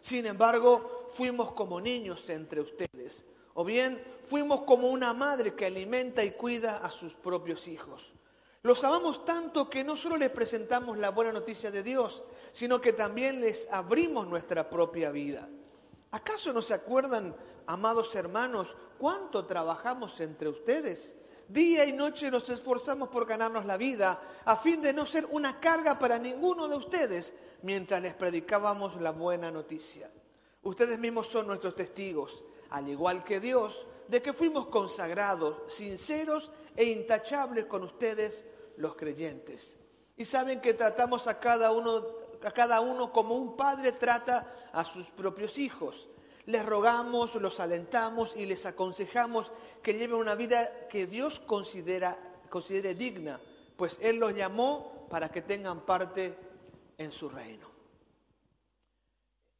Sin embargo, fuimos como niños entre ustedes. O bien, fuimos como una madre que alimenta y cuida a sus propios hijos. Los amamos tanto que no solo les presentamos la buena noticia de Dios, sino que también les abrimos nuestra propia vida. ¿Acaso no se acuerdan, amados hermanos, cuánto trabajamos entre ustedes? Día y noche nos esforzamos por ganarnos la vida, a fin de no ser una carga para ninguno de ustedes mientras les predicábamos la buena noticia. Ustedes mismos son nuestros testigos, al igual que Dios, de que fuimos consagrados, sinceros e intachables con ustedes los creyentes. Y saben que tratamos a cada uno, a cada uno como un padre trata a sus propios hijos. Les rogamos, los alentamos y les aconsejamos que lleven una vida que Dios considere digna, pues Él los llamó para que tengan parte en su reino.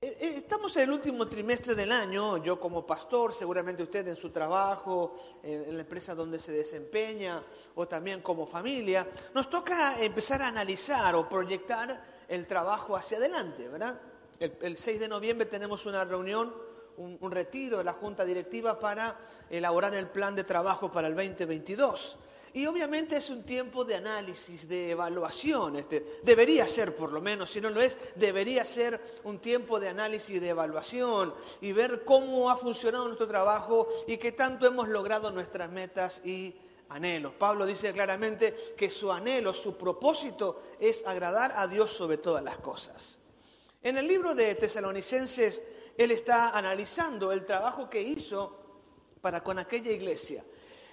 Eh, eh, estamos en el último trimestre del año, yo como pastor, seguramente usted en su trabajo, en la empresa donde se desempeña o también como familia, nos toca empezar a analizar o proyectar el trabajo hacia adelante, ¿verdad? El, 6 de noviembre tenemos una reunión, un, un retiro de la Junta Directiva para elaborar el plan de trabajo para el 2022. Y obviamente es un tiempo de análisis, de evaluación. Este, debería ser, por lo menos, si no lo es, debería ser un tiempo de análisis y de evaluación y ver cómo ha funcionado nuestro trabajo y qué tanto hemos logrado nuestras metas y anhelos. Pablo dice claramente que su anhelo, su propósito es agradar a Dios sobre todas las cosas. En el libro de Tesalonicenses, él está analizando el trabajo que hizo para con aquella iglesia.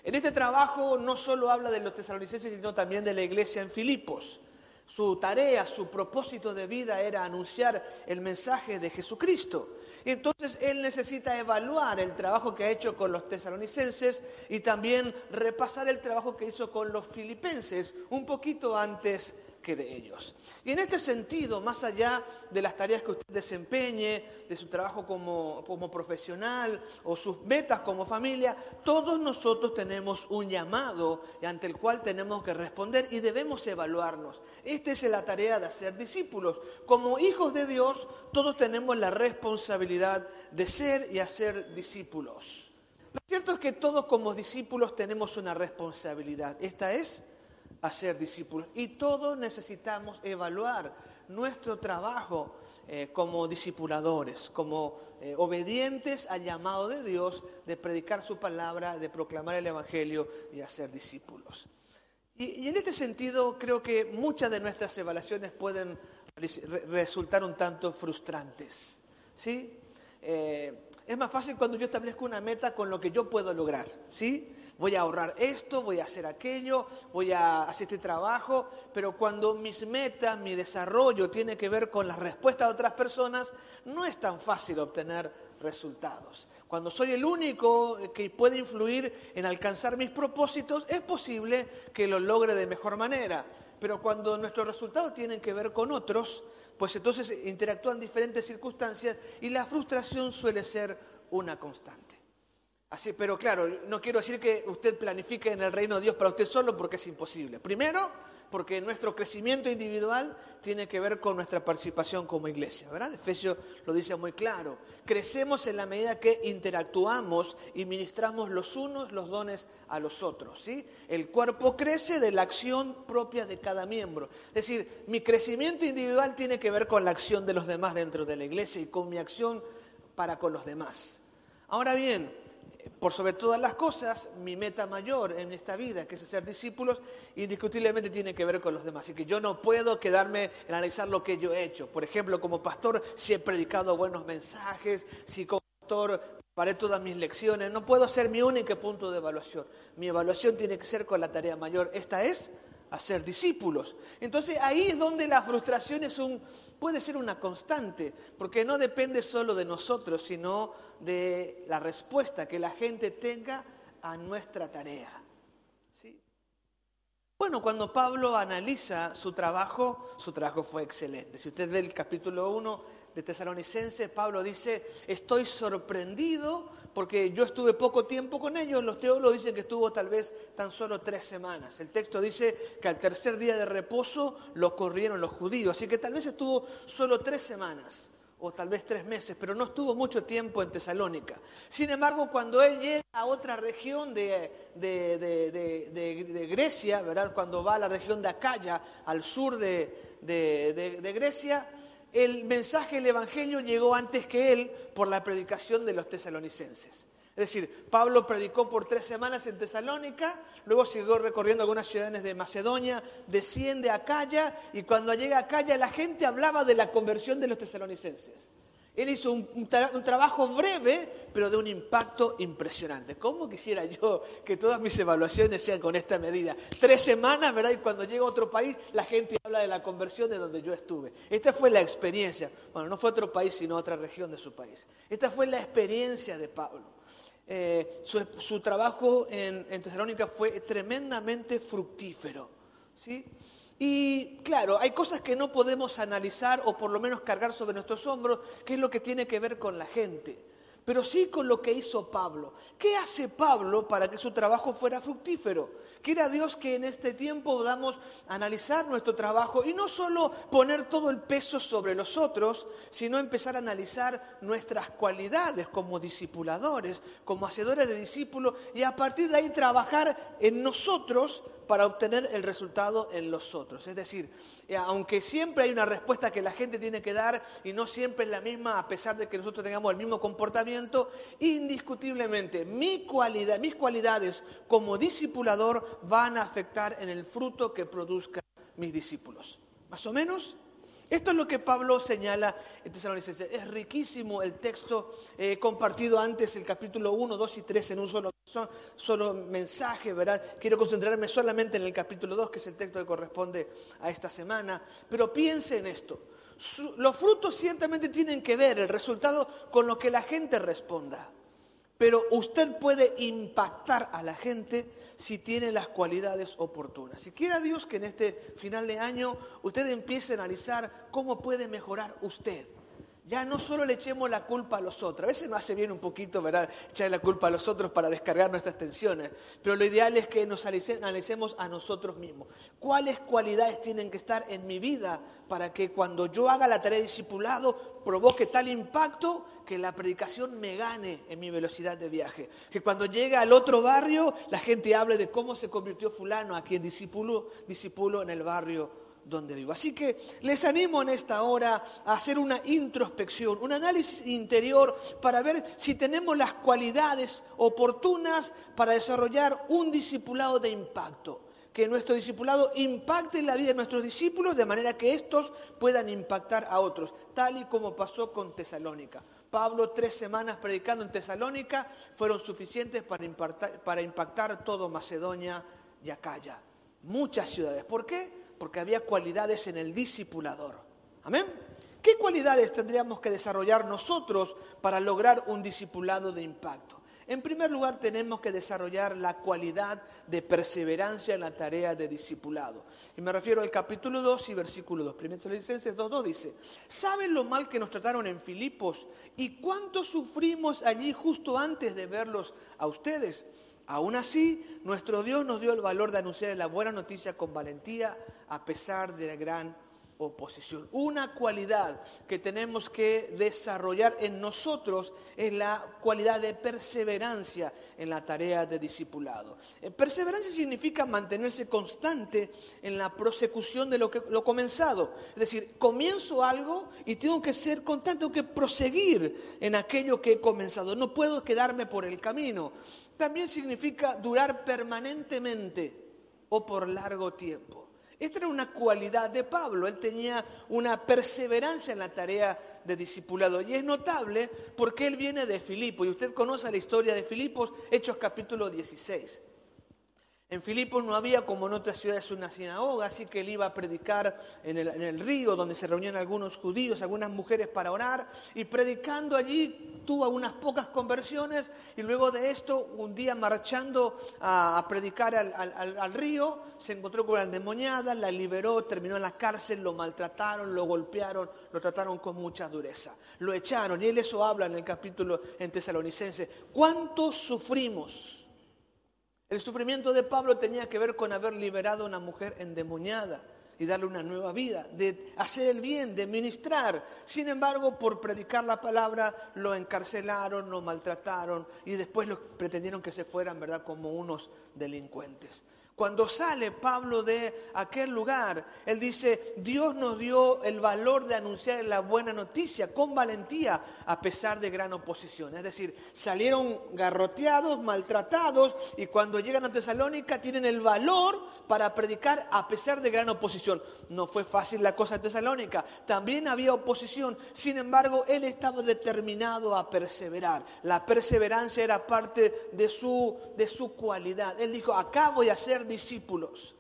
En este trabajo no solo habla de los tesalonicenses, sino también de la iglesia en Filipos. Su tarea, su propósito de vida era anunciar el mensaje de Jesucristo. Entonces él necesita evaluar el trabajo que ha hecho con los tesalonicenses y también repasar el trabajo que hizo con los filipenses un poquito antes que de ellos. Y en este sentido, más allá de las tareas que usted desempeñe, de su trabajo como, como profesional o sus metas como familia, todos nosotros tenemos un llamado ante el cual tenemos que responder y debemos evaluarnos. Esta es la tarea de hacer discípulos. Como hijos de Dios, todos tenemos la responsabilidad de ser y hacer discípulos. Lo cierto es que todos como discípulos tenemos una responsabilidad. Esta es a ser discípulos. Y todos necesitamos evaluar nuestro trabajo eh, como discipuladores, como eh, obedientes al llamado de Dios de predicar su palabra, de proclamar el Evangelio y hacer discípulos. Y, en este sentido creo que muchas de nuestras evaluaciones pueden resultar un tanto frustrantes. ¿sí? Eh, es más fácil cuando yo establezco una meta con lo que yo puedo lograr. ¿sí? Voy a ahorrar esto, voy a hacer aquello, voy a hacer este trabajo, pero cuando mis metas, mi desarrollo tiene que ver con la respuesta de otras personas, no es tan fácil obtener resultados. Cuando soy el único que puede influir en alcanzar mis propósitos, es posible que lo logre de mejor manera. Pero cuando nuestros resultados tienen que ver con otros, pues entonces interactúan diferentes circunstancias y la frustración suele ser una constante. Así, pero claro, no quiero decir que usted planifique en el reino de Dios para usted solo porque es imposible. Primero, porque nuestro crecimiento individual tiene que ver con nuestra participación como iglesia, ¿verdad? Efesios lo dice muy claro. Crecemos en la medida que interactuamos y ministramos los unos los dones a los otros, ¿sí? El cuerpo crece de la acción propia de cada miembro. Es decir, mi crecimiento individual tiene que ver con la acción de los demás dentro de la iglesia y con mi acción para con los demás. Ahora bien, por sobre todas las cosas, mi meta mayor en esta vida, que es ser discípulos, indiscutiblemente tiene que ver con los demás. Así que yo no puedo quedarme en analizar lo que yo he hecho. Por ejemplo, como pastor, si he predicado buenos mensajes, si como pastor paré todas mis lecciones, no puedo ser mi único punto de evaluación. Mi evaluación tiene que ser con la tarea mayor. Esta es hacer discípulos. Entonces ahí es donde la frustración es un, puede ser una constante, porque no depende solo de nosotros, sino de la respuesta que la gente tenga a nuestra tarea. ¿Sí? Bueno, cuando Pablo analiza su trabajo, su trabajo fue excelente. Si usted ve el capítulo 1 de Tesalonicenses, Pablo dice, estoy sorprendido porque yo estuve poco tiempo con ellos, los teólogos dicen que estuvo tal vez tan solo tres semanas. El texto dice que al tercer día de reposo lo corrieron los judíos, así que tal vez estuvo solo tres semanas o tal vez tres meses, pero no estuvo mucho tiempo en Tesalónica. Sin embargo, cuando él llega a otra región de, de, Grecia, ¿verdad? cuando va a la región de Acaya, al sur de, Grecia, el mensaje del Evangelio llegó antes que él por la predicación de los tesalonicenses. Es decir, Pablo predicó por tres semanas en Tesalónica, luego siguió recorriendo algunas ciudades de Macedonia, desciende a Acaya y cuando llega a Acaya la gente hablaba de la conversión de los tesalonicenses. Él hizo un, trabajo breve, pero de un impacto impresionante. ¿Cómo quisiera yo que todas mis evaluaciones sean con esta medida? Tres semanas, ¿verdad? Y cuando llego a otro país, la gente habla de la conversión de donde yo estuve. Esta fue la experiencia. Bueno, no fue otro país, sino otra región de su país. Esta fue la experiencia de Pablo. Eh, su, trabajo en, en, Tesalónica fue tremendamente fructífero. ¿sí? Y claro, hay cosas que no podemos analizar o por lo menos cargar sobre nuestros hombros, que es lo que tiene que ver con la gente pero sí con lo que hizo Pablo. ¿Qué hace Pablo para que su trabajo fuera fructífero? Quiera Dios que en este tiempo podamos analizar nuestro trabajo y no solo poner todo el peso sobre los otros, sino empezar a analizar nuestras cualidades como discipuladores, como hacedores de discípulos y a partir de ahí trabajar en nosotros para obtener el resultado en los otros. Es decir, aunque siempre hay una respuesta que la gente tiene que dar y no siempre es la misma, a pesar de que nosotros tengamos el mismo comportamiento, indiscutiblemente mis cualidades como discipulador van a afectar en el fruto que produzcan mis discípulos. ¿Más o menos? Esto es lo que Pablo señala en Tesalonicenses. Es riquísimo el texto eh, compartido antes, el capítulo 1, 2 y 3 en un solo, solo mensaje, ¿verdad? Quiero concentrarme solamente en el capítulo 2, que es el texto que corresponde a esta semana. Pero piense en esto. los frutos ciertamente tienen que ver, el resultado, con lo que la gente responda. Pero usted puede impactar a la gente si tiene las cualidades oportunas. Si quiera Dios que en este final de año usted empiece a analizar cómo puede mejorar usted. Ya no solo le echemos la culpa a los otros. A veces nos hace bien un poquito, ¿verdad? Echarle la culpa a los otros para descargar nuestras tensiones. Pero lo ideal es que nos analicemos a nosotros mismos. ¿Cuáles cualidades tienen que estar en mi vida para que cuando yo haga la tarea de discipulado provoque tal impacto que la predicación me gane en mi velocidad de viaje. Que cuando llegue al otro barrio, la gente hable de cómo se convirtió fulano a quien discípulo en el barrio donde vivo. Así que les animo en esta hora a hacer una introspección, un análisis interior para ver si tenemos las cualidades oportunas para desarrollar un discipulado de impacto. Que nuestro discipulado impacte en la vida de nuestros discípulos de manera que estos puedan impactar a otros, tal y como pasó con Tesalónica. Pablo, tres semanas predicando en Tesalónica, fueron suficientes para impactar, para impactar todo Macedonia y Acaya. Muchas ciudades. ¿Por qué? Porque había cualidades en el discipulador. Amén. ¿Qué cualidades tendríamos que desarrollar nosotros para lograr un discipulado de impacto? En primer lugar, tenemos que desarrollar la cualidad de perseverancia en la tarea de discipulado. Y me refiero al capítulo 2 y versículo 2. Primero Tesalonicenses 2.2 dice, ¿saben lo mal que nos trataron en Filipos y cuánto sufrimos allí justo antes de verlos a ustedes? Aún así, nuestro Dios nos dio el valor de anunciar la buena noticia con valentía a pesar de la gran oposición. Una cualidad que tenemos que desarrollar en nosotros es la cualidad de perseverancia en la tarea de discipulado. Eh, perseverancia significa mantenerse constante en la prosecución de lo que lo comenzado. Es decir, comienzo algo y tengo que ser constante, tengo que proseguir en aquello que he comenzado. No puedo quedarme por el camino. También significa durar permanentemente o por largo tiempo. Esta era una cualidad de Pablo, él tenía una perseverancia en la tarea de discipulado. Y es notable porque él viene de Filipo. Y usted conoce la historia de Filipos, Hechos capítulo 16. En Filipos no había como en otras ciudades una sinagoga, así que él iba a predicar en el, río donde se reunían algunos judíos, algunas mujeres para orar, y predicando allí tuvo algunas pocas conversiones, y luego de esto, un día marchando a, predicar al, río, se encontró con una endemoniada, la liberó, terminó en la cárcel, lo maltrataron, lo golpearon, lo trataron con mucha dureza, lo echaron, y él eso habla en el capítulo en Tesalonicense. ¿Cuánto sufrimos? El sufrimiento de Pablo tenía que ver con haber liberado a una mujer endemoniada. y darle una nueva vida, de hacer el bien, de ministrar. Sin embargo, por predicar la palabra, lo encarcelaron, lo maltrataron y después lo pretendieron que se fueran, ¿verdad?, como unos delincuentes. Cuando sale Pablo de aquel lugar, él dice, Dios nos dio el valor de anunciar la buena noticia con valentía a pesar de gran oposición. Es decir, salieron garroteados, maltratados y cuando llegan a Tesalónica tienen el valor para predicar a pesar de gran oposición. No fue fácil la cosa en Tesalónica, también había oposición, sin embargo, él estaba determinado a perseverar. La perseverancia era parte de su, de su cualidad. Él dijo, acá voy a discípulos.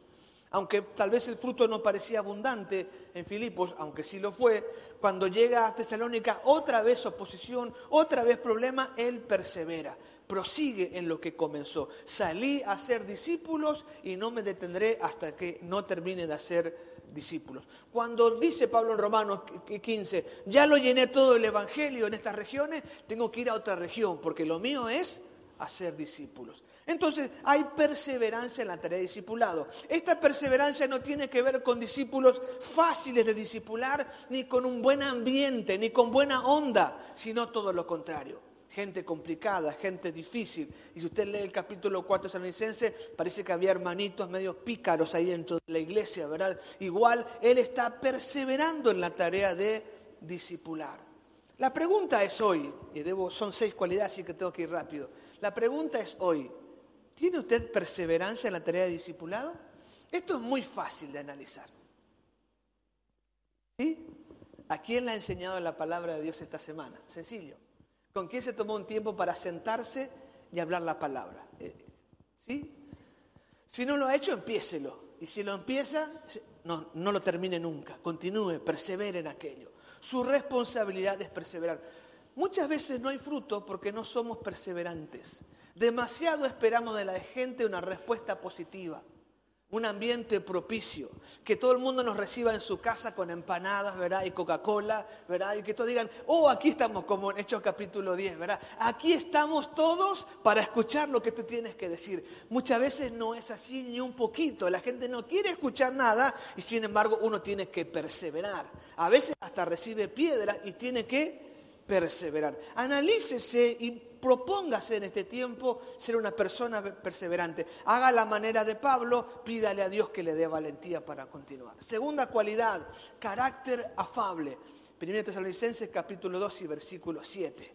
Aunque tal vez el fruto no parecía abundante en Filipos, aunque sí lo fue, cuando llega a Tesalónica, otra vez oposición, otra vez problema, él persevera, prosigue en lo que comenzó. Salí a ser discípulos y no me detendré hasta que no termine de hacer discípulos. Cuando dice Pablo en Romanos 15, ya lo llené todo el Evangelio en estas regiones, tengo que ir a otra región, porque lo mío es hacer discípulos. Entonces hay perseverancia en la tarea de discipulado. Esta perseverancia no tiene que ver con discípulos fáciles de discipular, ni con un buen ambiente, ni con buena onda, sino todo lo contrario. Gente complicada, gente difícil. Y si usted lee el capítulo 4 de San License, parece que había hermanitos medio pícaros ahí dentro de la iglesia, ¿verdad? Igual él está perseverando en la tarea de discipular. La pregunta es hoy, y debo, son seis cualidades, así que tengo que ir rápido. La pregunta es hoy, ¿Tiene usted perseverancia en la tarea de discipulado? Esto es muy fácil de analizar. ¿Sí? ¿A quién le ha enseñado la palabra de Dios esta semana? Sencillo. ¿Con quién se tomó un tiempo para sentarse y hablar la palabra? Eh, ¿Sí? Si no lo ha hecho, empiécelo. Y si lo empieza, no, no lo termine nunca. Continúe, persevere en aquello. Su responsabilidad es perseverar. Muchas veces no hay fruto porque no somos perseverantes. Demasiado esperamos de la gente una respuesta positiva, un ambiente propicio, que todo el mundo nos reciba en su casa con empanadas, ¿verdad? Y Coca-Cola, ¿verdad? Y que todos digan, oh, aquí estamos como en Hechos capítulo 10, ¿verdad? Aquí estamos todos para escuchar lo que tú tienes que decir. Muchas veces no es así ni un poquito, la gente no quiere escuchar nada y sin embargo uno tiene que perseverar. A veces hasta recibe piedra y tiene que perseverar. Analícese y propóngase en este tiempo ser una persona perseverante. Haga la manera de Pablo, pídale a Dios que le dé valentía para continuar. Segunda cualidad, carácter afable. Primera Tesalonicenses capítulo 2 y versículo 7.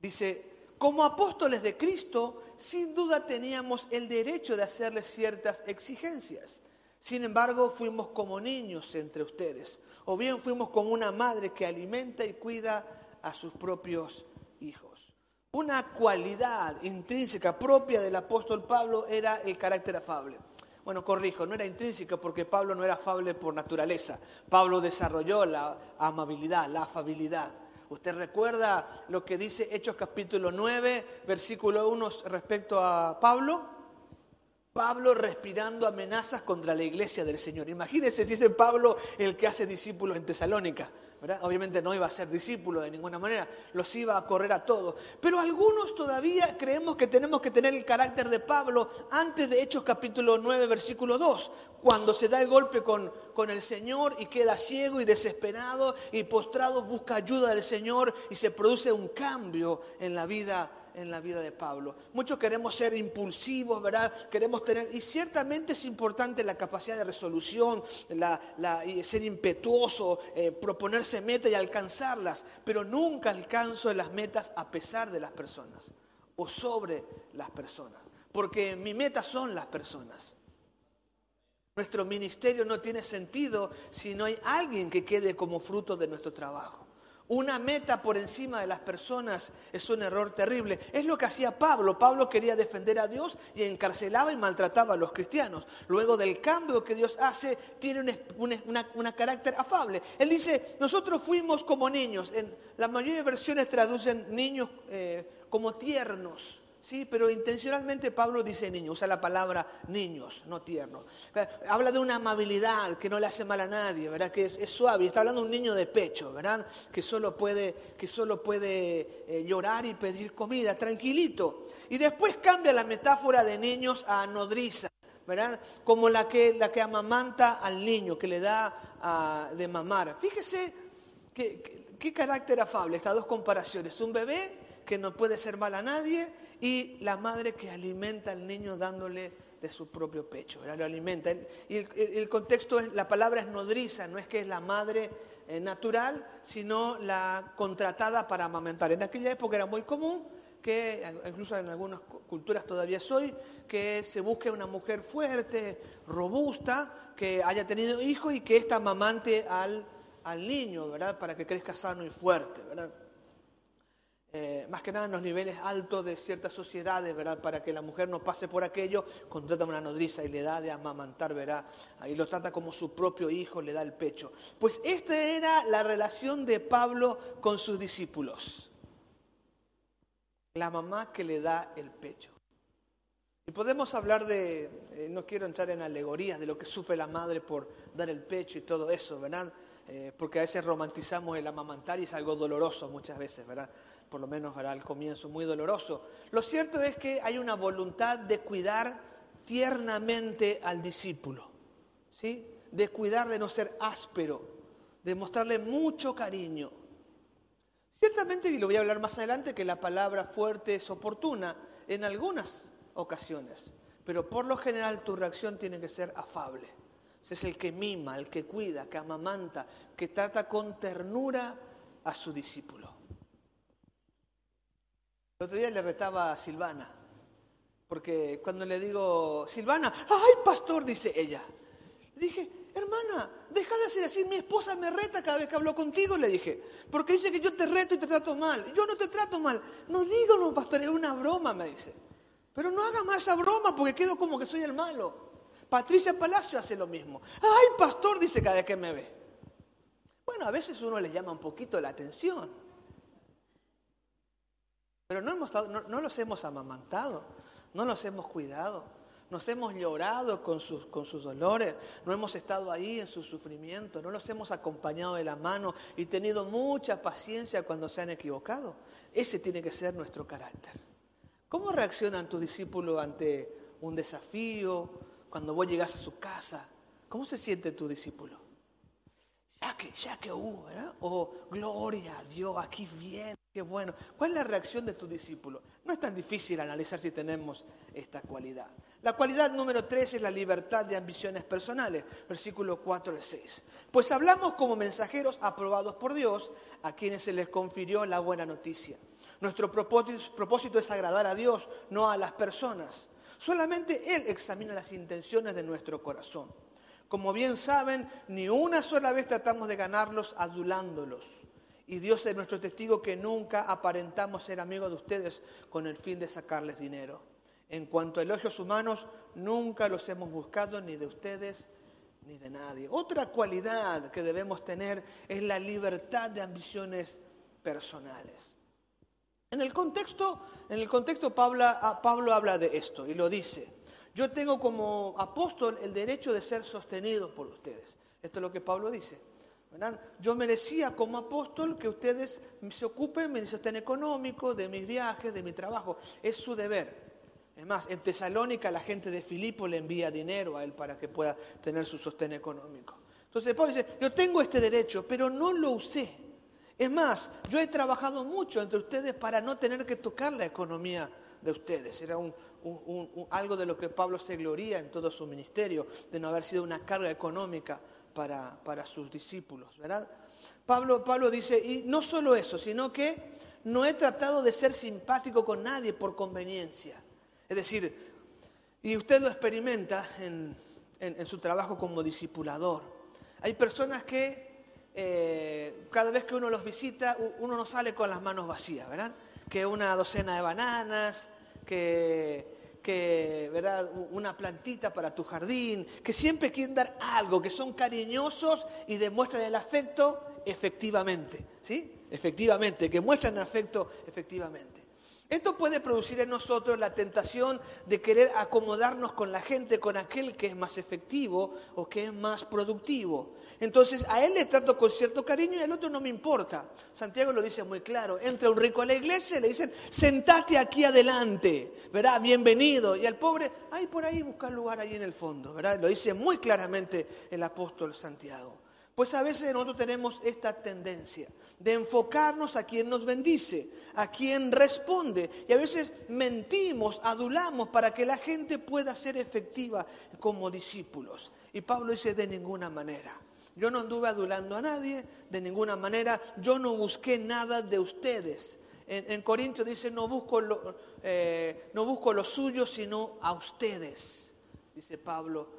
Dice, como apóstoles de Cristo, sin duda teníamos el derecho de hacerles ciertas exigencias. Sin embargo, fuimos como niños entre ustedes, o bien fuimos como una madre que alimenta y cuida a sus propios hijos. Una cualidad intrínseca propia del apóstol Pablo era el carácter afable. Bueno, corrijo, no era intrínseca porque Pablo no era afable por naturaleza. Pablo desarrolló la amabilidad, la afabilidad. ¿Usted recuerda lo que dice Hechos capítulo 9, versículo 1 respecto a Pablo? Pablo respirando amenazas contra la iglesia del Señor. Imagínense si es Pablo el que hace discípulos en Tesalónica. Obviamente no iba a ser discípulo de ninguna manera, los iba a correr a todos. Pero algunos todavía creemos que tenemos que tener el carácter de Pablo antes de Hechos capítulo 9, versículo 2, cuando se da el golpe con, con el Señor y queda ciego y desesperado y postrado busca ayuda del Señor y se produce un cambio en la vida en la vida de Pablo. Muchos queremos ser impulsivos, ¿verdad? Queremos tener, y ciertamente es importante la capacidad de resolución, la, ser impetuoso, eh, proponerse metas y alcanzarlas, pero nunca alcanzo las metas a pesar de las personas o sobre las personas, porque mi meta son las personas. Nuestro ministerio no tiene sentido si no hay alguien que quede como fruto de nuestro trabajo. Una meta por encima de las personas es un error terrible. Es lo que hacía Pablo. Pablo quería defender a Dios y encarcelaba y maltrataba a los cristianos. Luego del cambio que Dios hace, tiene un carácter afable. Él dice, nosotros fuimos como niños. En la mayoría de versiones traducen niños eh, como tiernos. Sí, pero intencionalmente Pablo dice niños, usa la palabra niños, no tiernos. Habla de una amabilidad que no le hace mal a nadie, ¿verdad? Que es, suave. Está hablando de un niño de pecho, ¿verdad? Que solo puede, que solo puede eh, llorar y pedir comida, tranquilito. Y después cambia la metáfora de niños a nodriza. ¿verdad? Como la que, la que amamanta al niño, que le da ah, de mamar. Fíjese qué carácter afable, estas dos comparaciones. Un bebé que no puede ser mal a nadie y la madre que alimenta al niño dándole de su propio pecho, ¿verdad? lo alimenta. Y el, contexto, es, la palabra es nodriza, no es que es la madre eh, natural, sino la contratada para amamentar. En aquella época era muy común que, incluso en algunas culturas todavía soy, que se busque una mujer fuerte, robusta, que haya tenido hijos y que ésta amamante al, al niño, ¿verdad? Para que crezca sano y fuerte, ¿verdad? Eh, más que nada en los niveles altos de ciertas sociedades, ¿verdad? Para que la mujer no pase por aquello, contrata una nodriza y le da de amamantar, ¿verdad? Ahí lo trata como su propio hijo, le da el pecho. Pues esta era la relación de Pablo con sus discípulos. La mamá que le da el pecho. Y podemos hablar de, eh, no quiero entrar en alegorías de lo que sufre la madre por dar el pecho y todo eso, ¿verdad? Eh, porque a veces romantizamos el amamantar y es algo doloroso muchas veces, ¿verdad? Por lo menos hará al comienzo, muy doloroso. Lo cierto es que hay una voluntad de cuidar tiernamente al discípulo, ¿sí? de cuidar de no ser áspero, de mostrarle mucho cariño. Ciertamente, y lo voy a hablar más adelante, que la palabra fuerte es oportuna en algunas ocasiones, pero por lo general tu reacción tiene que ser afable. Ese es el que mima, el que cuida, que amamanta, que trata con ternura a su discípulo. El otro día le retaba a Silvana, porque cuando le digo, Silvana, ay pastor, dice ella. Le dije, hermana, deja de hacer así, mi esposa me reta cada vez que hablo contigo, le dije, porque dice que yo te reto y te trato mal. Yo no te trato mal. No digo, no, pastor, es una broma, me dice. Pero no haga más esa broma porque quedo como que soy el malo. Patricia Palacio hace lo mismo. Ay, pastor, dice cada vez que me ve. Bueno, a veces uno le llama un poquito la atención. Pero no, hemos, no, los hemos amamantado, no los hemos cuidado, nos hemos llorado con sus, con sus dolores, no hemos estado ahí en su sufrimiento, no los hemos acompañado de la mano y tenido mucha paciencia cuando se han equivocado. Ese tiene que ser nuestro carácter. ¿Cómo reaccionan tus discípulos ante un desafío, cuando vos llegas a su casa? ¿Cómo se siente tu discípulo? Hubo, ¿verdad? O gloria a Dios, aquí viene bueno. ¿Cuál es la reacción de tu discípulo? No es tan difícil analizar si tenemos esta cualidad. La cualidad número tres es la libertad de ambiciones personales, versículo 4 al 6. Pues hablamos como mensajeros aprobados por Dios, a quienes se les confirió la buena noticia. Nuestro propósito es agradar a Dios, no a las personas. Solamente Él examina las intenciones de nuestro corazón. Como bien saben, ni una sola vez tratamos de ganarlos adulándolos y Dios es nuestro testigo que nunca aparentamos ser amigos de ustedes con el fin de sacarles dinero. En cuanto a elogios humanos, nunca los hemos buscado ni de ustedes ni de nadie. Otra cualidad que debemos tener es la libertad de ambiciones personales. En el contexto, en el contexto Pablo, Pablo habla de esto y lo dice. Yo tengo como apóstol el derecho de ser sostenido por ustedes. Esto es lo que Pablo dice. Yo merecía como apóstol que ustedes se ocupen de mi sostén económico, de mis viajes, de mi trabajo. Es su deber. Es más, en Tesalónica la gente de Filipo le envía dinero a él para que pueda tener su sostén económico. Entonces Pablo dice, yo tengo este derecho, pero no lo usé. Es más, yo he trabajado mucho entre ustedes para no tener que tocar la economía de ustedes. Era algo de lo que Pablo se gloría en todo su ministerio, de no haber sido una carga económica para, sus discípulos, ¿verdad? Pablo, Pablo dice, y no solo eso, sino que no he tratado de ser simpático con nadie por conveniencia. Es decir, y usted lo experimenta en, su trabajo como discipulador. Hay personas que eh, cada vez que uno los visita, uno no sale con las manos vacías, ¿verdad? Que una docena de bananas, que ¿verdad? Una plantita para tu jardín, que siempre quieren dar algo, que son cariñosos y demuestran el afecto efectivamente, ¿sí? Efectivamente, que muestran afecto efectivamente. Esto puede producir en nosotros la tentación de querer acomodarnos con la gente, con aquel que es más efectivo o que es más productivo. Entonces a él le trato con cierto cariño y al otro no me importa. Santiago lo dice muy claro. Entra un rico a la iglesia y le dicen, sentate aquí adelante, ¿verdad? Bienvenido. Y al pobre, ay, por ahí busca lugar ahí en el fondo, ¿verdad? Lo dice muy claramente el apóstol Santiago. Pues a veces nosotros tenemos esta tendencia de enfocarnos a quien nos bendice, a quien responde. Y a veces mentimos, adulamos para que la gente pueda ser efectiva como discípulos. Y Pablo dice, de ninguna manera. Yo no anduve adulando a nadie, de ninguna manera. Yo no busqué nada de ustedes. En, Corintios dice, no busco, lo, eh, no busco lo suyo, sino a ustedes, dice Pablo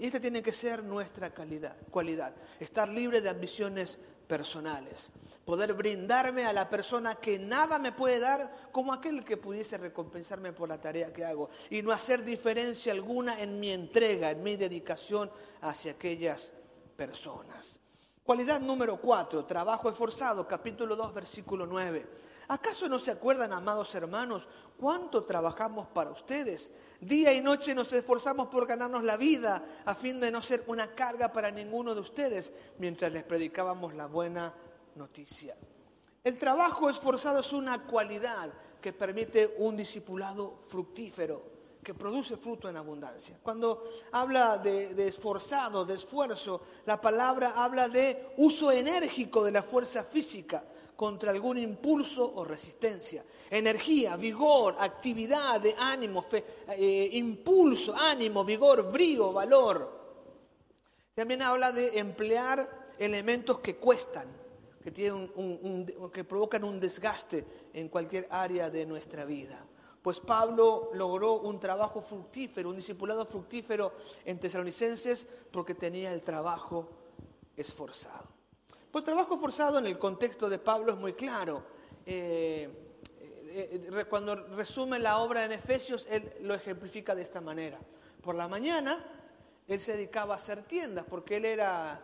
Y esta tiene que ser nuestra calidad, cualidad, estar libre de ambiciones personales poder brindarme a la persona que nada me puede dar como aquel que pudiese recompensarme por la tarea que hago y no hacer diferencia alguna en mi entrega, en mi dedicación hacia aquellas personas. Cualidad número cuatro, trabajo esforzado, capítulo 2, versículo 9. ¿Acaso no se acuerdan, amados hermanos, cuánto trabajamos para ustedes? Día y noche nos esforzamos por ganarnos la vida a fin de no ser una carga para ninguno de ustedes mientras les predicábamos la buena noticia. El trabajo esforzado es una cualidad que permite un discipulado fructífero, que produce fruto en abundancia. Cuando habla de, esforzado, de esfuerzo, la palabra habla de uso enérgico de la fuerza física contra algún impulso o resistencia. Energía, vigor, actividad de ánimo, eh, impulso, ánimo, vigor, brío, valor. También habla de emplear elementos que cuestan, que, tienen que provocan un desgaste en cualquier área de nuestra vida. Pues Pablo logró un trabajo fructífero, un discipulado fructífero en Tesalonicenses porque tenía el trabajo esforzado. Pues trabajo forzado en el contexto de Pablo es muy claro. Eh, eh, eh, cuando resume la obra en Efesios, él lo ejemplifica de esta manera. Por la mañana, él se dedicaba a hacer tiendas porque él era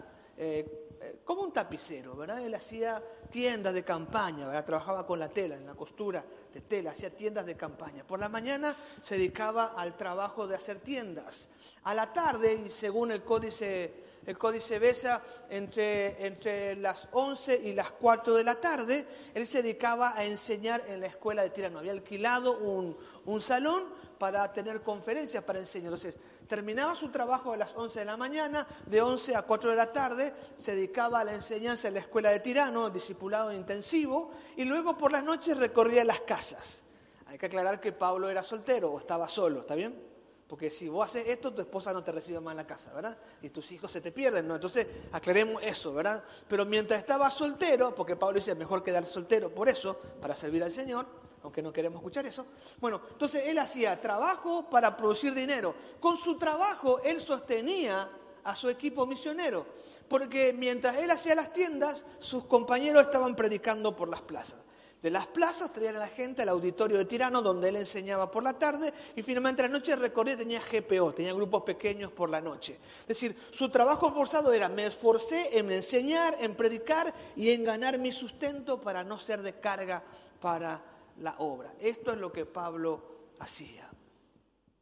como un tapicero, ¿verdad? Él hacía tiendas de campaña, ¿verdad? Trabajaba con la tela, en la costura de tela, hacía tiendas de campaña. Por la mañana se dedicaba al trabajo de hacer tiendas. A la tarde, y según el códice, el códice Besa, entre, entre las 11 y las 4 de la tarde, él se dedicaba a enseñar en la escuela de Tirano. Había alquilado un, un salón para tener conferencias, para enseñar. Entonces, Terminaba su trabajo a las 11 de la mañana, de 11 a 4 de la tarde se dedicaba a la enseñanza en la escuela de Tirano, discipulado intensivo, y luego por las noches recorría las casas. Hay que aclarar que Pablo era soltero o estaba solo, ¿está bien? Porque si vos haces esto, tu esposa no te recibe más en la casa, ¿verdad? Y tus hijos se te pierden, ¿no? Entonces, aclaremos eso, ¿verdad? Pero mientras estaba soltero, porque Pablo dice, mejor quedar soltero por eso, para servir al Señor, aunque no queremos escuchar eso. Bueno, entonces él hacía trabajo para producir dinero. Con su trabajo él sostenía a su equipo misionero, porque mientras él hacía las tiendas, sus compañeros estaban predicando por las plazas. De las plazas traían a la gente al auditorio de Tirano, donde él enseñaba por la tarde, y finalmente la noche recorría, tenía GPO, tenía grupos pequeños por la noche. Es decir, su trabajo forzado era, me esforcé en enseñar, en predicar y en ganar mi sustento para no ser de carga para la obra. Esto es lo que Pablo hacía.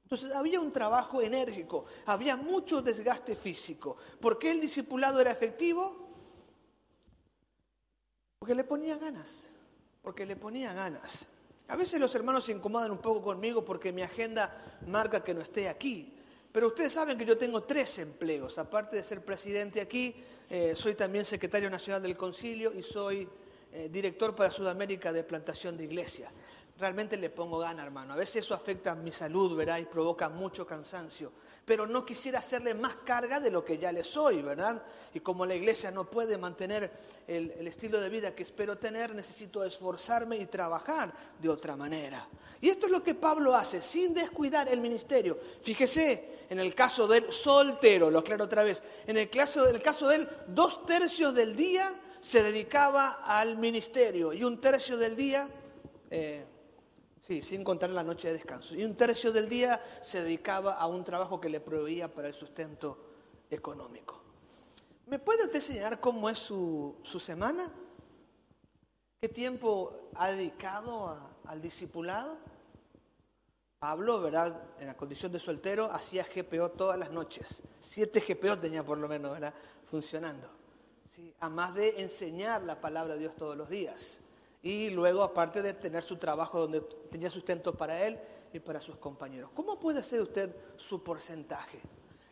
Entonces había un trabajo enérgico, había mucho desgaste físico. ¿Por qué el discipulado era efectivo? Porque le ponía ganas, porque le ponía ganas. A veces los hermanos se incomodan un poco conmigo porque mi agenda marca que no esté aquí. Pero ustedes saben que yo tengo tres empleos. Aparte de ser presidente aquí, eh, soy también secretario nacional del concilio y soy eh, director para Sudamérica de plantación de iglesia. Realmente le pongo gana, hermano. A veces eso afecta mi salud, ¿verdad? Y provoca mucho cansancio. Pero no quisiera hacerle más carga de lo que ya le soy, ¿verdad? Y como la iglesia no puede mantener el, el estilo de vida que espero tener, necesito esforzarme y trabajar de otra manera. Y esto es lo que Pablo hace, sin descuidar el ministerio. Fíjese, en el caso del soltero, lo aclaro otra vez, en el caso, del caso de él, dos tercios del día se dedicaba al ministerio y un tercio del día, eh, sí, sin contar la noche de descanso, y un tercio del día se dedicaba a un trabajo que le proveía para el sustento económico. ¿Me puede usted enseñar cómo es su, su semana? ¿Qué tiempo ha dedicado al discipulado? Pablo, ¿verdad? En la condición de soltero, hacía GPO todas las noches. Siete GPO tenía por lo menos, ¿verdad? Funcionando. A más de enseñar la palabra de Dios todos los días. Y luego, aparte de tener su trabajo donde tenía sustento para él y para sus compañeros. ¿Cómo puede ser usted su porcentaje?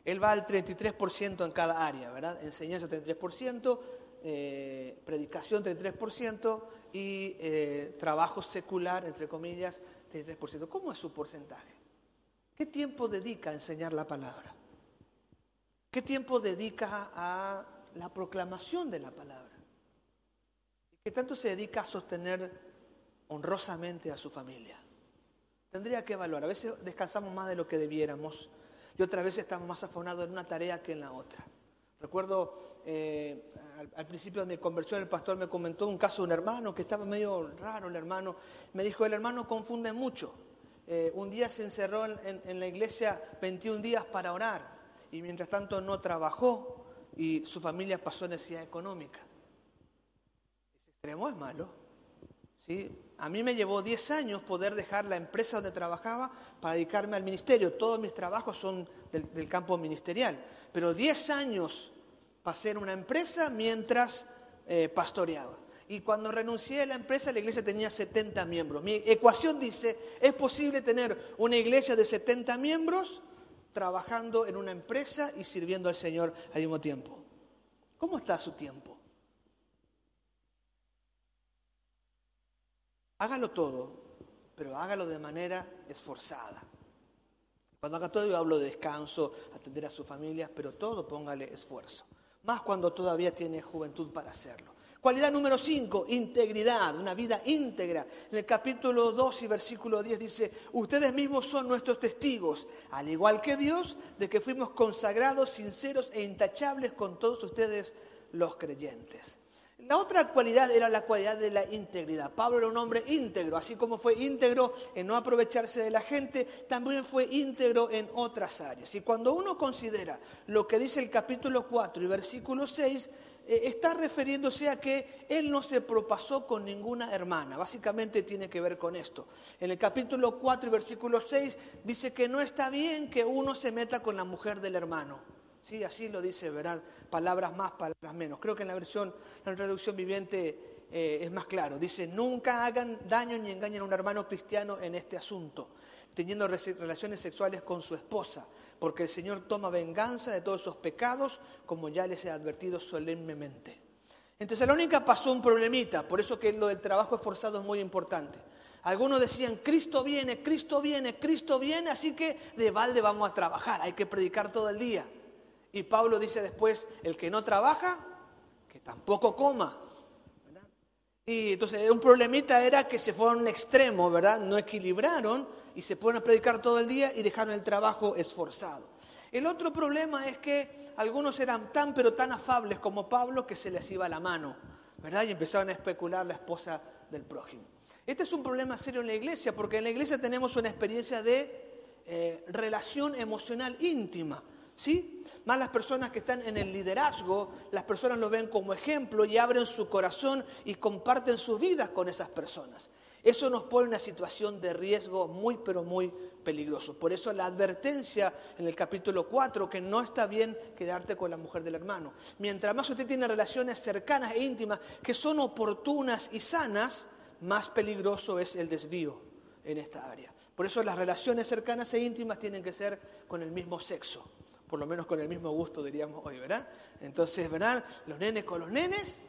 Él va al 33% en cada área, ¿verdad? Enseñanza 33%, eh, predicación 33% y eh, trabajo secular, entre comillas, 33%. ¿Cómo es su porcentaje? ¿Qué tiempo dedica a enseñar la palabra? ¿Qué tiempo dedica a la proclamación de la palabra? ¿Qué tanto se dedica a sostener honrosamente a su familia? Tendría que evaluar. A veces descansamos más de lo que debiéramos y otras veces estamos más afonados en una tarea que en la otra. Recuerdo eh, al, principio de mi conversión, el pastor me comentó un caso de un hermano que estaba medio raro, el hermano. Me dijo, el hermano confunde mucho. Eh, un día se encerró en, la iglesia 21 días para orar y mientras tanto no trabajó y su familia pasó necesidad económica. Extremo es malo. ¿sí? A mí me llevó 10 años poder dejar la empresa donde trabajaba para dedicarme al ministerio. Todos mis trabajos son del, del campo ministerial. Pero 10 años pasé en una empresa mientras eh, pastoreaba. Y cuando renuncié a la empresa, la iglesia tenía 70 miembros. Mi ecuación dice, ¿es posible tener una iglesia de 70 miembros trabajando en una empresa y sirviendo al Señor al mismo tiempo? ¿Cómo está su tiempo? Hágalo todo, pero hágalo de manera esforzada. Cuando haga todo yo hablo de descanso, atender a su familia, pero todo póngale esfuerzo más cuando todavía tiene juventud para hacerlo. Cualidad número 5, integridad, una vida íntegra. En el capítulo 2 y versículo 10 dice, ustedes mismos son nuestros testigos, al igual que Dios, de que fuimos consagrados, sinceros e intachables con todos ustedes los creyentes. La otra cualidad era la cualidad de la integridad. Pablo era un hombre íntegro, así como fue íntegro en no aprovecharse de la gente, también fue íntegro en otras áreas. Y cuando uno considera lo que dice el capítulo 4 y versículo 6, eh, está refiriéndose a que él no se propasó con ninguna hermana. Básicamente tiene que ver con esto. En el capítulo 4 y versículo 6 dice que no está bien que uno se meta con la mujer del hermano. Sí, así lo dice, ¿verdad? Palabras más, palabras menos. Creo que en la versión, la traducción viviente eh, es más claro. Dice, nunca hagan daño ni engañen a un hermano cristiano en este asunto, teniendo relaciones sexuales con su esposa, porque el Señor toma venganza de todos esos pecados, como ya les he advertido solemnemente. En Tesalónica pasó un problemita, por eso que lo del trabajo esforzado es muy importante. Algunos decían, Cristo viene, Cristo viene, Cristo viene, así que de balde vamos a trabajar, hay que predicar todo el día. Y Pablo dice después, el que no trabaja, que tampoco coma. Y entonces un problemita era que se fueron un extremo, ¿verdad? No equilibraron y se pueden predicar todo el día y dejaron el trabajo esforzado. El otro problema es que algunos eran tan pero tan afables como Pablo que se les iba la mano, ¿verdad? Y empezaron a especular la esposa del prójimo. Este es un problema serio en la iglesia porque en la iglesia tenemos una experiencia de eh, relación emocional íntima, ¿sí? Más las personas que están en el liderazgo, las personas lo ven como ejemplo y abren su corazón y comparten sus vidas con esas personas. Eso nos pone en una situación de riesgo muy, pero muy peligroso. Por eso la advertencia en el capítulo 4, que no está bien quedarte con la mujer del hermano. Mientras más usted tiene relaciones cercanas e íntimas que son oportunas y sanas, más peligroso es el desvío en esta área. Por eso las relaciones cercanas e íntimas tienen que ser con el mismo sexo por lo menos con el mismo gusto diríamos hoy, ¿verdad? Entonces, ¿verdad? Los nenes con los nenes.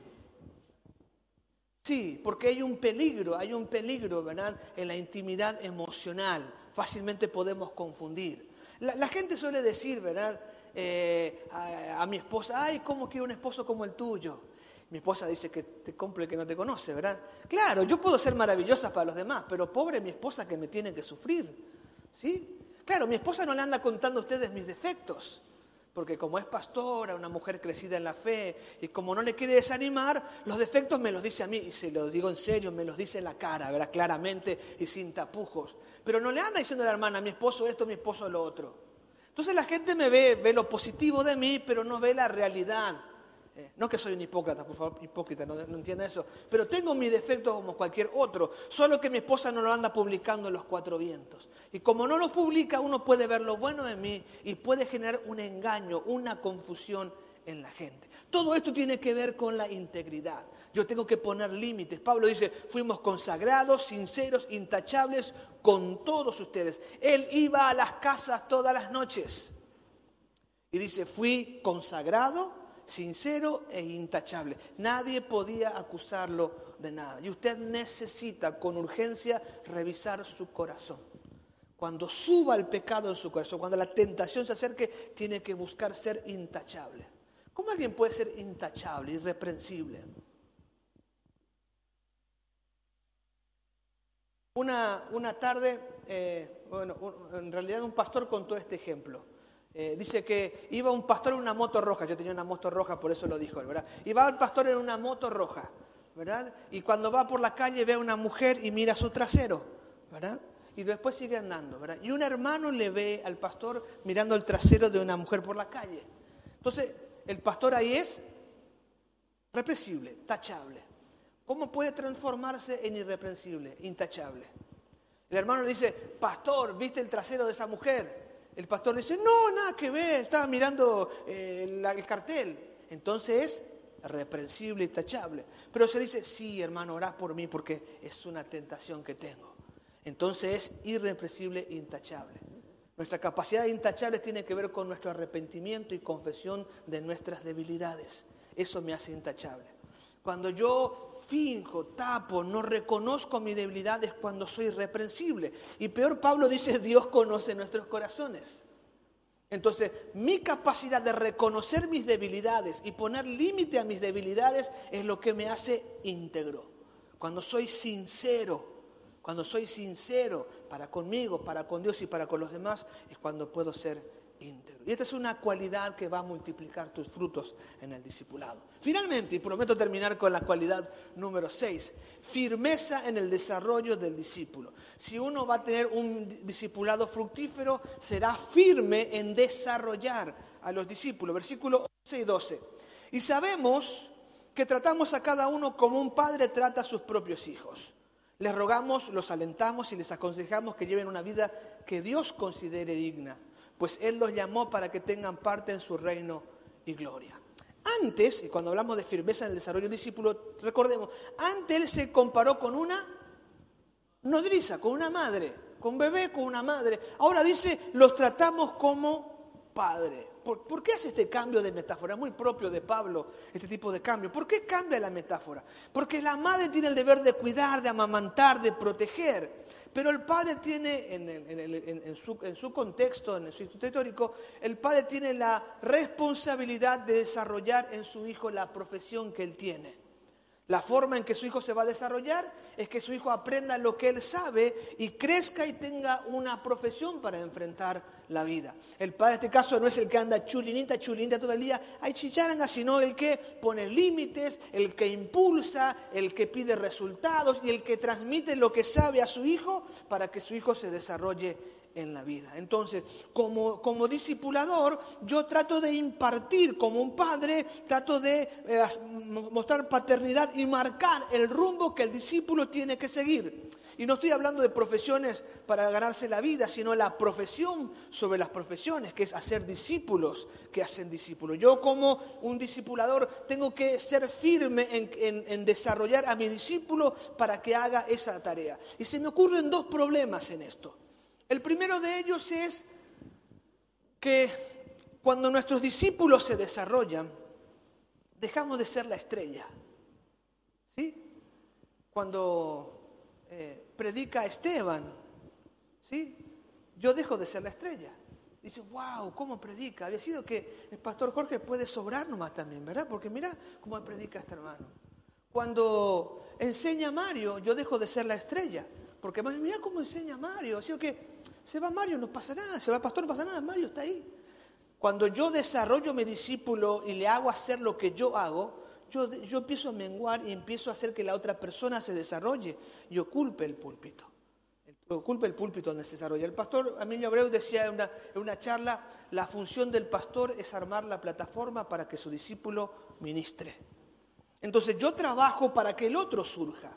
Sí, porque hay un peligro, hay un peligro, ¿verdad? En la intimidad emocional. Fácilmente podemos confundir. La, gente suele decir, ¿verdad? Eh, a, mi esposa, ay, ¿cómo quiero un esposo como el tuyo? Mi esposa dice que te compre el que no te conoce, ¿verdad? Claro, yo puedo ser maravillosa para los demás, pero pobre mi esposa que me tiene que sufrir, ¿sí? Claro, mi esposa no le anda contando a ustedes mis defectos, porque como es pastora, una mujer crecida en la fe, y como no le quiere desanimar, los defectos me los dice a mí, y se los digo en serio, me los dice en la cara, ¿verdad? Claramente y sin tapujos. Pero no le anda diciendo a la hermana, mi esposo esto, mi esposo lo otro. Entonces la gente me ve, ve lo positivo de mí, pero no ve la realidad Eh, no que soy un hipócrita, por favor, hipócrita, no, no entienda eso. Pero tengo mis defectos como cualquier otro. Solo que mi esposa no lo anda publicando en los cuatro vientos. Y como no lo publica, uno puede ver lo bueno de mí y puede generar un engaño, una confusión en la gente. Todo esto tiene que ver con la integridad. Yo tengo que poner límites. Pablo dice, fuimos consagrados, sinceros, intachables con todos ustedes. Él iba a las casas todas las noches. Y dice, fui consagrado, sincero e intachable. Nadie podía acusarlo de nada. Y usted necesita con urgencia revisar su corazón. Cuando suba el pecado en su corazón, cuando la tentación se acerque, tiene que buscar ser intachable. ¿Cómo alguien puede ser intachable, irreprensible? Una, una tarde, eh, bueno, en realidad un pastor contó este ejemplo. Eh, dice que iba un pastor en una moto roja, yo tenía una moto roja, por eso lo dijo, ¿verdad? Iba el pastor en una moto roja, ¿verdad? Y cuando va por la calle ve a una mujer y mira su trasero, ¿verdad? Y después sigue andando, ¿verdad? Y un hermano le ve al pastor mirando el trasero de una mujer por la calle. Entonces, el pastor ahí es represible, tachable. ¿Cómo puede transformarse en irreprensible, intachable? El hermano le dice, pastor, ¿viste el trasero de esa mujer? El pastor dice, no, nada que ver, estaba mirando eh, el cartel. Entonces es reprensible y tachable. Pero se dice, sí, hermano, orá por mí porque es una tentación que tengo. Entonces es irrepresible e intachable. Nuestra capacidad intachable tiene que ver con nuestro arrepentimiento y confesión de nuestras debilidades. Eso me hace intachable. Cuando yo finjo, tapo, no reconozco mis debilidades cuando soy irreprensible. Y peor, Pablo dice, Dios conoce nuestros corazones. Entonces, mi capacidad de reconocer mis debilidades y poner límite a mis debilidades es lo que me hace íntegro. Cuando soy sincero, cuando soy sincero para conmigo, para con Dios y para con los demás, es cuando puedo ser y esta es una cualidad que va a multiplicar tus frutos en el discipulado. Finalmente, y prometo terminar con la cualidad número 6, firmeza en el desarrollo del discípulo. Si uno va a tener un discipulado fructífero, será firme en desarrollar a los discípulos. Versículo 11 y 12. Y sabemos que tratamos a cada uno como un padre trata a sus propios hijos. Les rogamos, los alentamos y les aconsejamos que lleven una vida que Dios considere digna pues Él los llamó para que tengan parte en su reino y gloria. Antes, y cuando hablamos de firmeza en el desarrollo del discípulo, recordemos, antes Él se comparó con una nodriza, con una madre, con un bebé, con una madre. Ahora dice, los tratamos como padre. ¿Por, qué hace este cambio de metáfora? Muy propio de Pablo, este tipo de cambio. ¿Por qué cambia la metáfora? Porque la madre tiene el deber de cuidar, de amamantar, de proteger. Pero el padre tiene, en, su, su, contexto, en su instituto histórico, el padre tiene la responsabilidad de desarrollar en su hijo la profesión que él tiene. La forma en que su hijo se va a desarrollar es que su hijo aprenda lo que él sabe y crezca y tenga una profesión para enfrentar la vida. El padre en este caso no es el que anda chulinita, chulinita todo el día, hay chicharanga, sino el que pone límites, el que impulsa, el que pide resultados y el que transmite lo que sabe a su hijo para que su hijo se desarrolle en la vida. Entonces, como, como discipulador, yo trato de impartir como un padre, trato de eh, mostrar paternidad y marcar el rumbo que el discípulo tiene que seguir. Y no estoy hablando de profesiones para ganarse la vida, sino la profesión sobre las profesiones, que es hacer discípulos que hacen discípulos. Yo como un discipulador tengo que ser firme en, en desarrollar a mi discípulo para que haga esa tarea. Y se me ocurren dos problemas en esto. El primero de ellos es que cuando nuestros discípulos se desarrollan, dejamos de ser la estrella. ¿Sí? Cuando eh, predica Esteban, ¿sí? Yo dejo de ser la estrella. Dice, wow, ¿cómo predica? Había sido que el pastor Jorge puede sobrar nomás también, ¿verdad? Porque mira cómo predica este hermano. Cuando enseña Mario, yo dejo de ser la estrella. Porque mira cómo enseña Mario. Así que se va Mario, no pasa nada. Se va el pastor, no pasa nada. Mario está ahí. Cuando yo desarrollo mi discípulo y le hago hacer lo que yo hago, yo, yo empiezo a menguar y empiezo a hacer que la otra persona se desarrolle y ocupe el púlpito. Ocupe el púlpito donde se desarrolla. El pastor Emilio Abreu decía en una, en una charla, la función del pastor es armar la plataforma para que su discípulo ministre. Entonces yo trabajo para que el otro surja.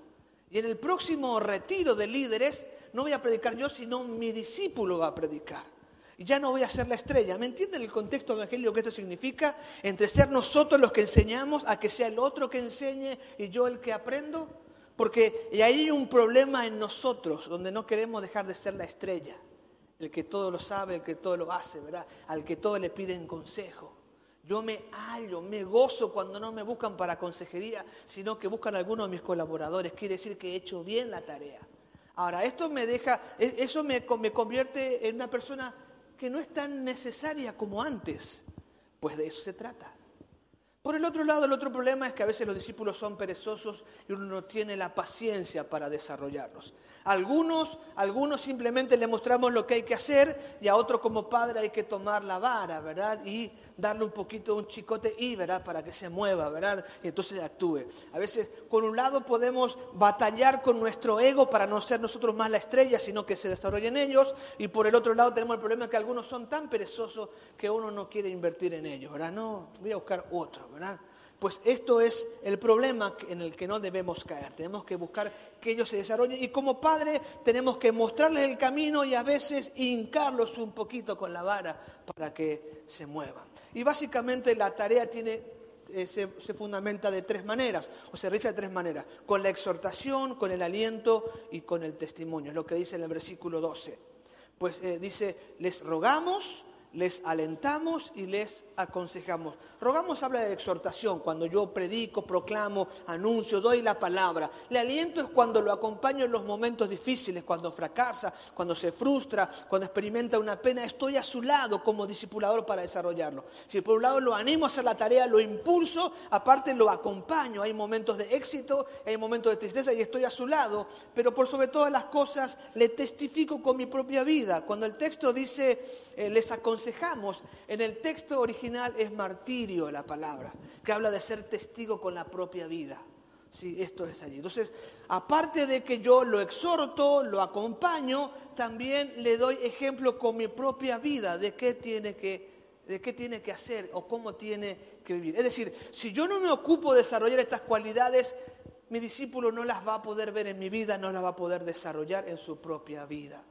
Y en el próximo retiro de líderes no voy a predicar yo, sino mi discípulo va a predicar. Y ya no voy a ser la estrella. ¿Me entienden el contexto evangélico que esto significa? Entre ser nosotros los que enseñamos a que sea el otro que enseñe y yo el que aprendo. Porque y ahí hay un problema en nosotros, donde no queremos dejar de ser la estrella. El que todo lo sabe, el que todo lo hace, ¿verdad? Al que todo le piden consejo. Yo me hallo, me gozo cuando no me buscan para consejería, sino que buscan a algunos de mis colaboradores. Quiere decir que he hecho bien la tarea. Ahora, esto me deja, e, eso me, me convierte en una persona que no es tan necesaria como antes. Pues de eso se trata. Por el otro lado, el otro problema es que a veces los discípulos son perezosos y uno no tiene la paciencia para desarrollarlos. Algunos, algunos simplemente le mostramos lo que hay que hacer y a otros como padre hay que tomar la vara, ¿verdad? Y darle un poquito un chicote y, ¿verdad? Para que se mueva, ¿verdad? Y entonces actúe. A veces, con un lado podemos batallar con nuestro ego para no ser nosotros más la estrella, sino que se desarrollen ellos. Y por el otro lado tenemos el problema que algunos son tan perezosos que uno no quiere invertir en ellos, ¿verdad? No, voy a buscar otro, ¿verdad? Pues esto es el problema en el que no debemos caer. Tenemos que buscar que ellos se desarrollen y como padre tenemos que mostrarles el camino y a veces hincarlos un poquito con la vara para que se muevan. Y básicamente la tarea eh, se, fundamenta de tres maneras, o se realiza de tres maneras, con la exhortación, con el aliento y con el testimonio, es lo que dice en el versículo 12. Pues eh, dice, les rogamos les alentamos y les aconsejamos. Rogamos habla de exhortación, cuando yo predico, proclamo, anuncio, doy la palabra. Le aliento es cuando lo acompaño en los momentos difíciles, cuando fracasa, cuando se frustra, cuando experimenta una pena. Estoy a su lado como discipulador para desarrollarlo. Si por un lado lo animo a hacer la tarea, lo impulso, aparte lo acompaño. Hay momentos de éxito, hay momentos de tristeza y estoy a su lado, pero por sobre todas las cosas le testifico con mi propia vida. Cuando el texto dice, eh, les aconsejamos, en el texto original es martirio la palabra, que habla de ser testigo con la propia vida. Sí, esto es allí. Entonces, aparte de que yo lo exhorto, lo acompaño, también le doy ejemplo con mi propia vida de qué tiene que, de qué tiene que hacer o cómo tiene que vivir. Es decir, si yo no me ocupo de desarrollar estas cualidades, mi discípulo no las va a poder ver en mi vida, no las va a poder desarrollar en su propia vida.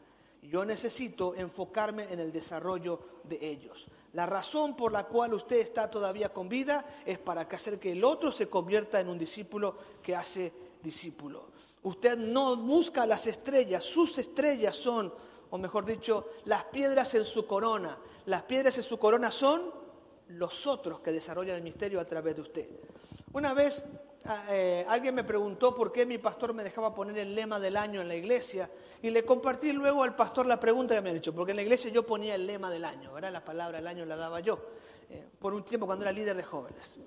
Yo necesito enfocarme en el desarrollo de ellos. La razón por la cual usted está todavía con vida es para hacer que el otro se convierta en un discípulo que hace discípulo. Usted no busca las estrellas, sus estrellas son, o mejor dicho, las piedras en su corona. Las piedras en su corona son los otros que desarrollan el misterio a través de usted. Una vez eh, alguien me preguntó por qué mi pastor me dejaba poner el lema del año en la iglesia y le compartí luego al pastor la pregunta que me ha hecho, porque en la iglesia yo ponía el lema del año, ¿verdad? La palabra del año la daba yo, eh, por un tiempo cuando era líder de jóvenes.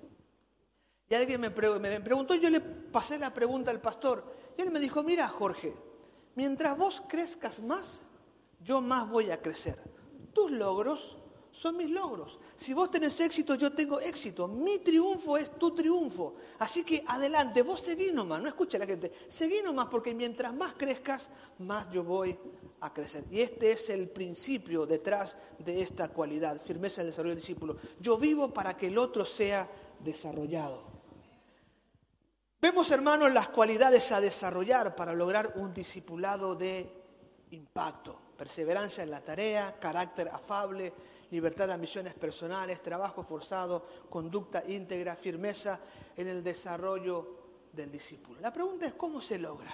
Y alguien me, me preguntó, yo le pasé la pregunta al pastor y él me dijo, mira Jorge, mientras vos crezcas más, yo más voy a crecer. Tus logros son mis logros. Si vos tenés éxito, yo tengo éxito. Mi triunfo es tu triunfo. Así que adelante, vos seguí nomás, no escucha la gente, seguí nomás porque mientras más crezcas, más yo voy a crecer. Y este es el principio detrás de esta cualidad, firmeza en el desarrollo del discípulo. Yo vivo para que el otro sea desarrollado. Vemos, hermanos, las cualidades a desarrollar para lograr un discipulado de impacto. Perseverancia en la tarea, carácter afable, libertad de ambiciones personales, trabajo forzado, conducta íntegra, firmeza en el desarrollo del discípulo. La pregunta es cómo se logra.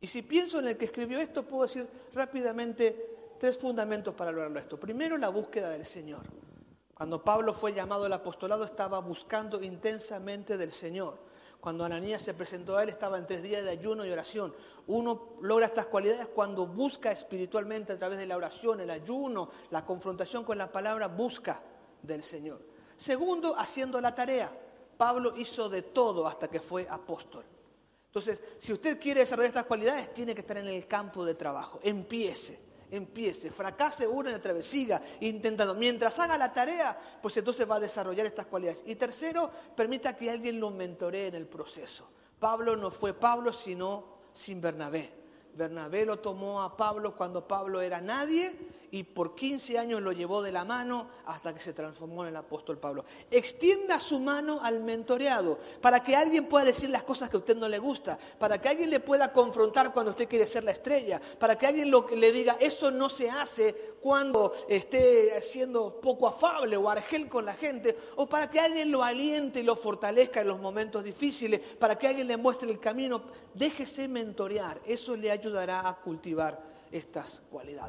Y si pienso en el que escribió esto, puedo decir rápidamente tres fundamentos para lograrlo esto. Primero, la búsqueda del Señor. Cuando Pablo fue llamado al apostolado, estaba buscando intensamente del Señor. Cuando Ananías se presentó a él, estaba en tres días de ayuno y oración. Uno logra estas cualidades cuando busca espiritualmente a través de la oración, el ayuno, la confrontación con la palabra, busca del Señor. Segundo, haciendo la tarea. Pablo hizo de todo hasta que fue apóstol. Entonces, si usted quiere desarrollar estas cualidades, tiene que estar en el campo de trabajo. Empiece empiece, fracase uno y otra vez, siga intentando. Mientras haga la tarea, pues entonces va a desarrollar estas cualidades. Y tercero, permita que alguien lo mentoree en el proceso. Pablo no fue Pablo, sino sin Bernabé. Bernabé lo tomó a Pablo cuando Pablo era nadie y por 15 años lo llevó de la mano hasta que se transformó en el apóstol Pablo. Extienda su mano al mentoreado para que alguien pueda decir las cosas que a usted no le gusta, para que alguien le pueda confrontar cuando usted quiere ser la estrella, para que alguien lo, le diga eso no se hace cuando esté siendo poco afable o argel con la gente, o para que alguien lo aliente y lo fortalezca en los momentos difíciles, para que alguien le muestre el camino. Déjese mentorear, eso le ayudará a cultivar estas cualidades.